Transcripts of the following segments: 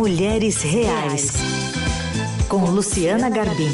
Mulheres Reais, com Luciana Garbim.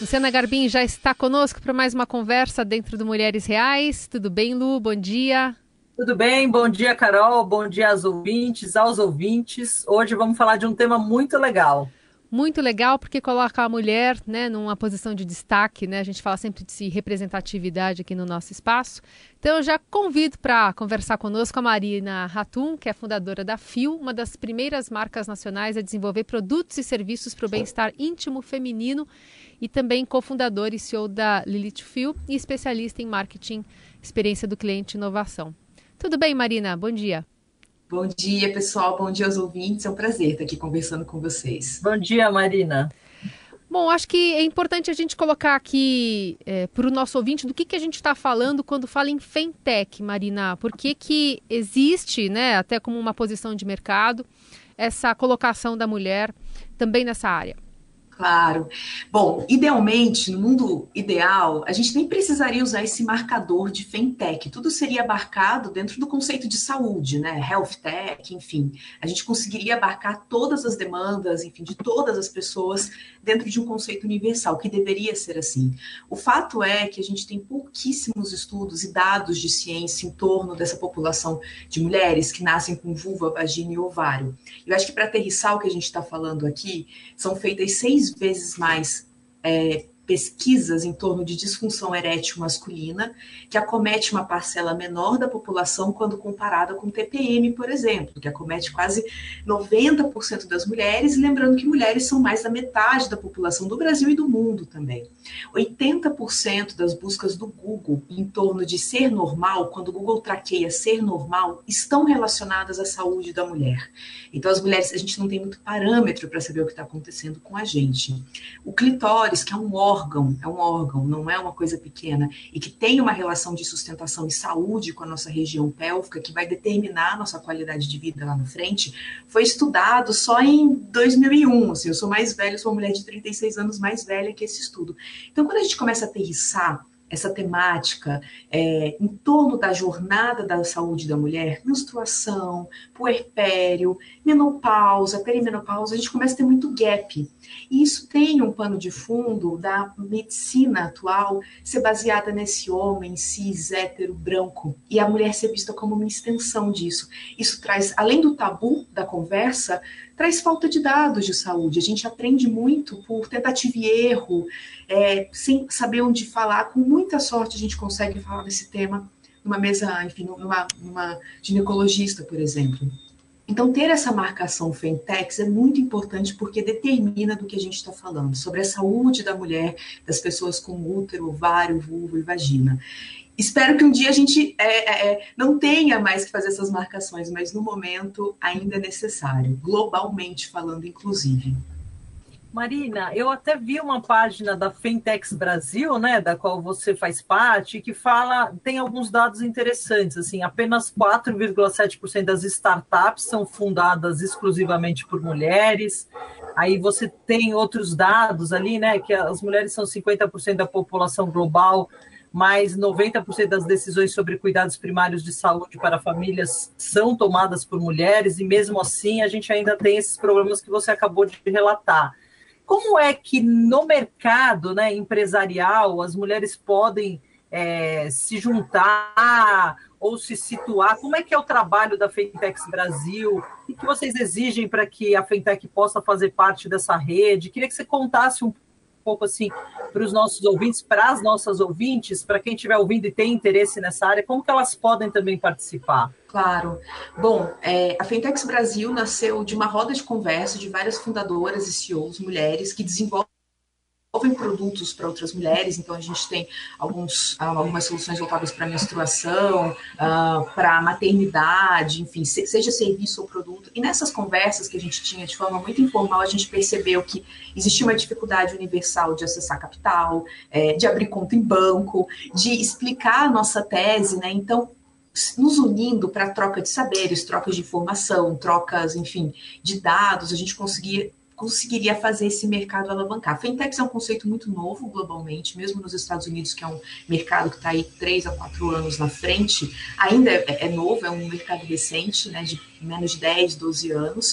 Luciana Garbim já está conosco para mais uma conversa dentro do Mulheres Reais. Tudo bem, Lu? Bom dia. Tudo bem? Bom dia, Carol. Bom dia aos ouvintes, aos ouvintes. Hoje vamos falar de um tema muito legal muito legal porque coloca a mulher né, numa posição de destaque, né? A gente fala sempre de representatividade aqui no nosso espaço. Então eu já convido para conversar conosco a Marina Ratum, que é fundadora da FIO, uma das primeiras marcas nacionais a desenvolver produtos e serviços para o bem-estar íntimo feminino e também cofundadora e CEO da Lilith Fio e especialista em marketing, experiência do cliente e inovação. Tudo bem, Marina? Bom dia. Bom dia, pessoal. Bom dia aos ouvintes. É um prazer estar aqui conversando com vocês. Bom dia, Marina. Bom, acho que é importante a gente colocar aqui é, para o nosso ouvinte do que, que a gente está falando quando fala em fintech, Marina. Por que, que existe, né, até como uma posição de mercado, essa colocação da mulher também nessa área? Claro. Bom, idealmente, no mundo ideal, a gente nem precisaria usar esse marcador de fintech. Tudo seria abarcado dentro do conceito de saúde, né? Health tech, enfim. A gente conseguiria abarcar todas as demandas, enfim, de todas as pessoas dentro de um conceito universal, que deveria ser assim. O fato é que a gente tem pouquíssimos estudos e dados de ciência em torno dessa população de mulheres que nascem com vulva, vagina e ovário. Eu acho que para aterrissar o que a gente está falando aqui, são feitas seis vezes mais é, pesquisas em torno de disfunção erétil masculina, que acomete uma parcela menor da população quando comparada com TPM, por exemplo, que acomete quase 90% das mulheres, lembrando que mulheres são mais da metade da população do Brasil e do mundo também. 80% das buscas do Google em torno de ser normal, quando o Google traqueia ser normal, estão relacionadas à saúde da mulher. Então, as mulheres, a gente não tem muito parâmetro para saber o que está acontecendo com a gente. O clitóris, que é um órgão, órgão, é um órgão, não é uma coisa pequena, e que tem uma relação de sustentação e saúde com a nossa região pélvica, que vai determinar a nossa qualidade de vida lá na frente, foi estudado só em 2001. Assim, eu sou mais velha, sou uma mulher de 36 anos mais velha que esse estudo. Então, quando a gente começa a aterrissar essa temática é, em torno da jornada da saúde da mulher, menstruação, puerpério, menopausa, perimenopausa, a gente começa a ter muito gap. E isso tem um pano de fundo da medicina atual ser baseada nesse homem cis, hétero, branco, e a mulher ser vista como uma extensão disso. Isso traz, além do tabu da conversa, traz falta de dados de saúde. A gente aprende muito por tentativa e erro, é, sem saber onde falar. Com muita sorte, a gente consegue falar desse tema numa mesa, enfim, numa, numa ginecologista, por exemplo. Então, ter essa marcação Fentex é muito importante porque determina do que a gente está falando, sobre a saúde da mulher, das pessoas com útero, ovário, vulva e vagina. Espero que um dia a gente é, é, é, não tenha mais que fazer essas marcações, mas no momento ainda é necessário, globalmente falando, inclusive. Marina, eu até vi uma página da Fentex Brasil, né, da qual você faz parte, que fala, tem alguns dados interessantes, assim, apenas 4,7% das startups são fundadas exclusivamente por mulheres. Aí você tem outros dados ali, né, que as mulheres são 50% da população global, mais 90% das decisões sobre cuidados primários de saúde para famílias são tomadas por mulheres, e mesmo assim a gente ainda tem esses problemas que você acabou de relatar. Como é que no mercado né, empresarial as mulheres podem é, se juntar ou se situar? Como é que é o trabalho da Fentex Brasil? O que vocês exigem para que a Fentech possa fazer parte dessa rede? Queria que você contasse um pouco assim para os nossos ouvintes, para as nossas ouvintes, para quem estiver ouvindo e tem interesse nessa área, como que elas podem também participar? Claro. Bom, é, a Fentex Brasil nasceu de uma roda de conversa de várias fundadoras e CEOs mulheres que desenvolvem desenvolvem produtos para outras mulheres, então a gente tem alguns, ah, algumas soluções voltadas para menstruação, uh, para maternidade, enfim, seja serviço ou produto. E nessas conversas que a gente tinha de forma muito informal, a gente percebeu que existia uma dificuldade universal de acessar capital, é, de abrir conta em banco, de explicar a nossa tese, né? Então, nos unindo para troca de saberes, trocas de informação, trocas, enfim, de dados, a gente conseguia conseguiria fazer esse mercado alavancar. Fintechs é um conceito muito novo globalmente, mesmo nos Estados Unidos, que é um mercado que está aí três a quatro anos na frente, ainda é, é, novo, é um mercado recente, né, de menos de 10, 12 anos.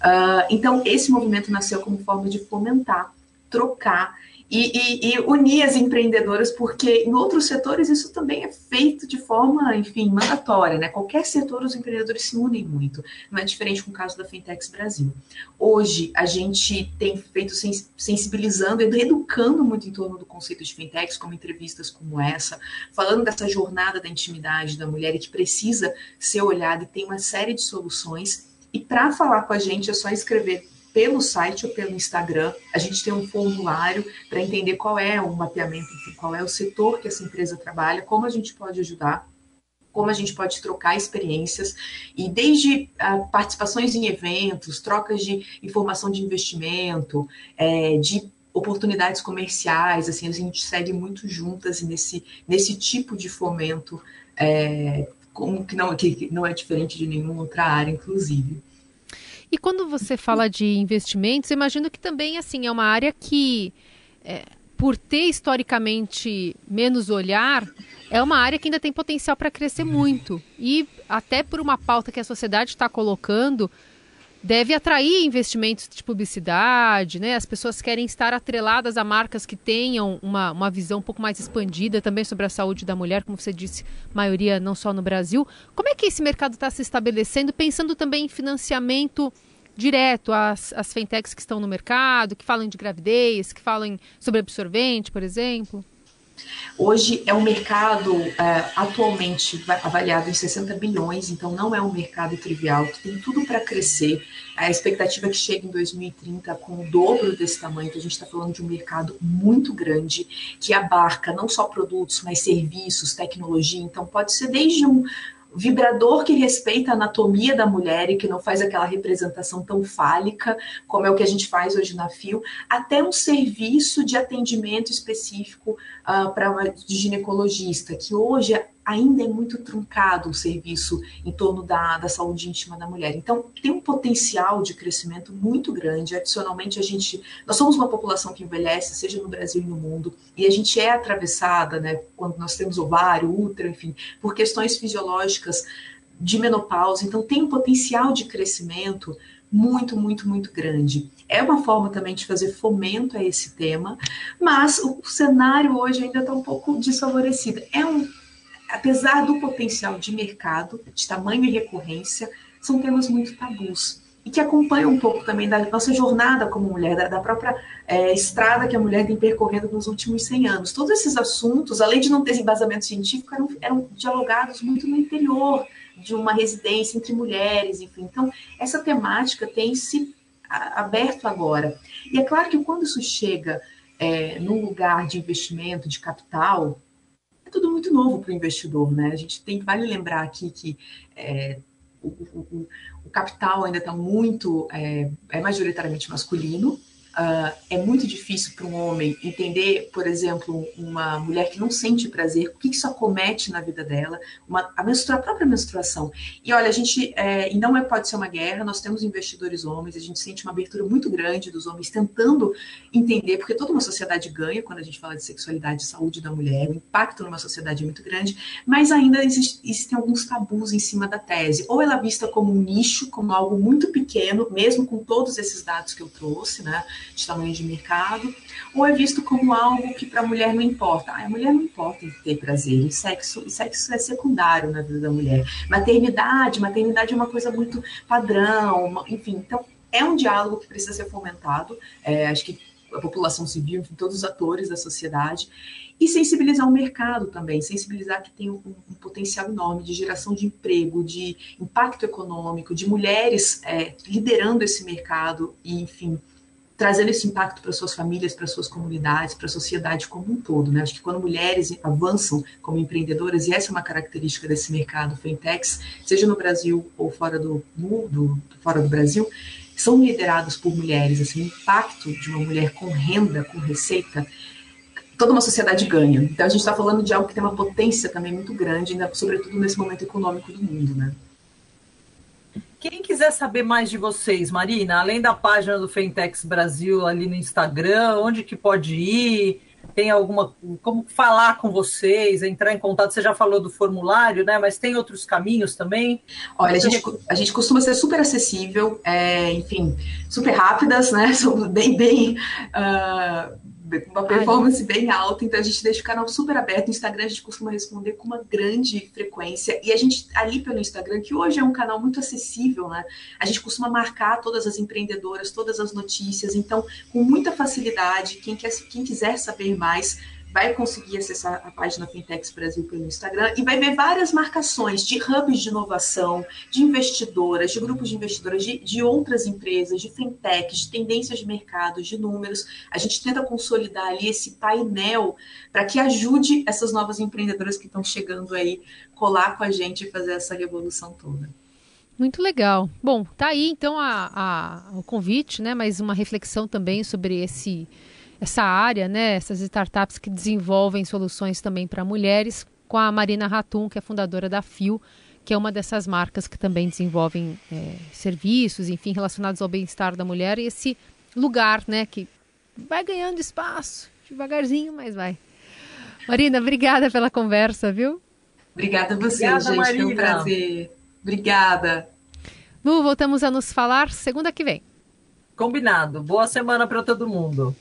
Uh, então, esse movimento nasceu como forma de fomentar, trocar e, e, e, unir as empreendedoras, porque em outros setores isso também é feito de forma, enfim, mandatória, né? Qualquer setor os empreendedores se unem muito. Não é diferente com o caso da Fintechs Brasil. Hoje a gente tem feito sensibilizando educando muito em torno do conceito de fintechs, como entrevistas como essa, falando dessa jornada da intimidade da mulher e que precisa ser olhada e tem uma série de soluções. E para falar com a gente é só escrever pelo site ou pelo Instagram. A gente tem um formulário para entender qual é o mapeamento, qual é o setor que essa empresa trabalha, como a gente pode ajudar como a gente pode trocar experiências e desde uh, participações em eventos, trocas de informação de investimento, é, de oportunidades comerciais, assim, a gente segue muito juntas nesse, nesse tipo de fomento, é, como que não, que não é diferente de nenhuma outra área, inclusive. E quando você fala de investimentos, imagino que também assim é uma área que, é, por ter historicamente menos olhar, é uma área que ainda tem potencial para crescer muito. E até por uma pauta que a sociedade está colocando, deve atrair investimentos de publicidade, né? As pessoas querem estar atreladas a marcas que tenham uma, uma visão um pouco mais expandida também sobre a saúde da mulher, como você disse, maioria não só no Brasil. Como é que esse mercado está se estabelecendo, pensando também em financiamento direto às, às fintechs que estão no mercado, que falam de gravidez, que falam sobre absorvente, por exemplo? Hoje é um mercado é, atualmente avaliado em 60 bilhões, então não é um mercado trivial, que tem tudo para crescer. A expectativa é que chegue em 2030 com o dobro desse tamanho, então a gente está falando de um mercado muito grande, que abarca não só produtos, mas serviços, tecnologia. Então pode ser desde um vibrador que respeita a anatomia da mulher e que não faz aquela representação tão fálica, como é o que a gente faz hoje na FIO, até um serviço de atendimento específico uh, para de ginecologista, que hoje ainda é muito truncado o serviço em torno da, da saúde íntima da mulher. Então, tem um potencial de crescimento muito grande. Adicionalmente, a gente, nós somos uma população que envelhece, seja no Brasil e no mundo, e a gente é atravessada, né, quando nós temos ovário, útero, enfim, por questões fisiológicas de menopausa. Então, tem um potencial de crescimento muito, muito, muito grande. É uma forma também de fazer fomento a esse tema, mas o cenário hoje ainda está um pouco desfavorecido. É um apesar do potencial de mercado, de tamanho e recorrência, são temas muito tabus e que acompanham um pouco também da nossa jornada como mulher, da, da própria é, estrada que a mulher tem percorrendo nos últimos 100 anos. Todos esses assuntos, além de não ter embasamento científico, eram, eram dialogados muito no interior de uma residência entre mulheres, enfim. Então, essa temática tem se aberto agora. E é claro que quando isso chega é, num lugar de investimento, de capital, tudo muito novo para o investidor, né? A gente tem vale lembrar aqui que é, o, o, o, capital ainda está muito é, é majoritariamente masculino, Uh, é muito difícil para um homem entender, por exemplo, uma mulher que não sente prazer, o que isso acomete na vida dela, uma, a, menstrua, a própria menstruação. E olha, a gente, é, e não é, pode ser uma guerra, nós temos investidores homens, a gente sente uma abertura muito grande dos homens tentando entender, porque toda uma sociedade ganha quando a gente fala de sexualidade e saúde da mulher, o impacto numa sociedade é muito grande, mas ainda existe, existem alguns tabus em cima da tese. Ou ela é vista como um nicho, como algo muito pequeno, mesmo com todos esses dados que eu trouxe, né? De tamanho de mercado, ou é visto como algo que para a mulher não importa. Ah, a mulher não importa ter prazer, e sexo, sexo é secundário na vida da mulher. Maternidade, maternidade é uma coisa muito padrão, enfim, então é um diálogo que precisa ser fomentado. É, acho que a população civil, enfim, todos os atores da sociedade, e sensibilizar o mercado também, sensibilizar que tem um, um potencial enorme de geração de emprego, de impacto econômico, de mulheres é, liderando esse mercado e, enfim, trazendo esse impacto para suas famílias, para suas comunidades, para a sociedade como um todo. Né? Acho que quando mulheres avançam como empreendedoras, e essa é uma característica desse mercado fintechs, seja no Brasil ou fora do, do, fora do Brasil, são liderados por mulheres. Assim, o impacto de uma mulher com renda, com receita, toda uma sociedade ganha. Então a gente está falando de algo que tem uma potência também muito grande, sobretudo nesse momento econômico do mundo, né? Quem quiser saber mais de vocês, Marina, além da página do Fentex Brasil ali no Instagram, onde que pode ir? Tem alguma como falar com vocês, entrar em contato? Você já falou do formulário, né? Mas tem outros caminhos também? Olha, a gente, a gente costuma ser super acessível, é, enfim, super rápidas, né? Somos bem, bem uh, uma performance bem alta, então a gente deixa o canal super aberto. No Instagram a gente costuma responder com uma grande frequência. E a gente, ali pelo Instagram, que hoje é um canal muito acessível, né? A gente costuma marcar todas as empreendedoras, todas as notícias. Então, com muita facilidade, quem, quer, quem quiser saber mais, vai conseguir acessar a página Fintechs Brasil pelo Instagram e vai ver várias marcações de hubs de inovação, de investidoras, de grupos de investidoras, de, de outras empresas, de fintechs, de tendências de mercado, de números. A gente tenta consolidar ali esse painel para que ajude essas novas empreendedoras que estão chegando aí colar com a gente e fazer essa revolução toda. Muito legal. Bom, tá aí então a, a, o convite, né? Mas uma reflexão também sobre esse essa área, né, essas startups que desenvolvem soluções também para mulheres, com a Marina Ratum, que é fundadora da FIO, que é uma dessas marcas que também desenvolvem é, serviços, enfim, relacionados ao bem-estar da mulher, e esse lugar, né, que vai ganhando espaço, devagarzinho, mas vai. Marina, obrigada pela conversa, viu? Obrigada a você, obrigada, gente, Marina. foi um prazer. Obrigada. Lu, voltamos a nos falar segunda que vem. Combinado. Boa semana para todo mundo.